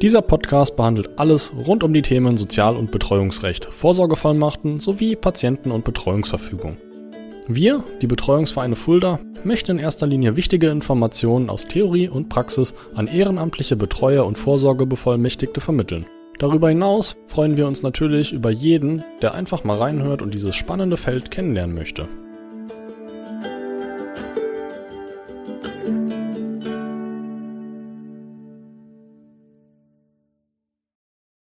Dieser Podcast behandelt alles rund um die Themen Sozial- und Betreuungsrecht, Vorsorgevollmachten sowie Patienten- und Betreuungsverfügung. Wir, die Betreuungsvereine Fulda, möchten in erster Linie wichtige Informationen aus Theorie und Praxis an ehrenamtliche Betreuer und Vorsorgebevollmächtigte vermitteln. Darüber hinaus freuen wir uns natürlich über jeden, der einfach mal reinhört und dieses spannende Feld kennenlernen möchte.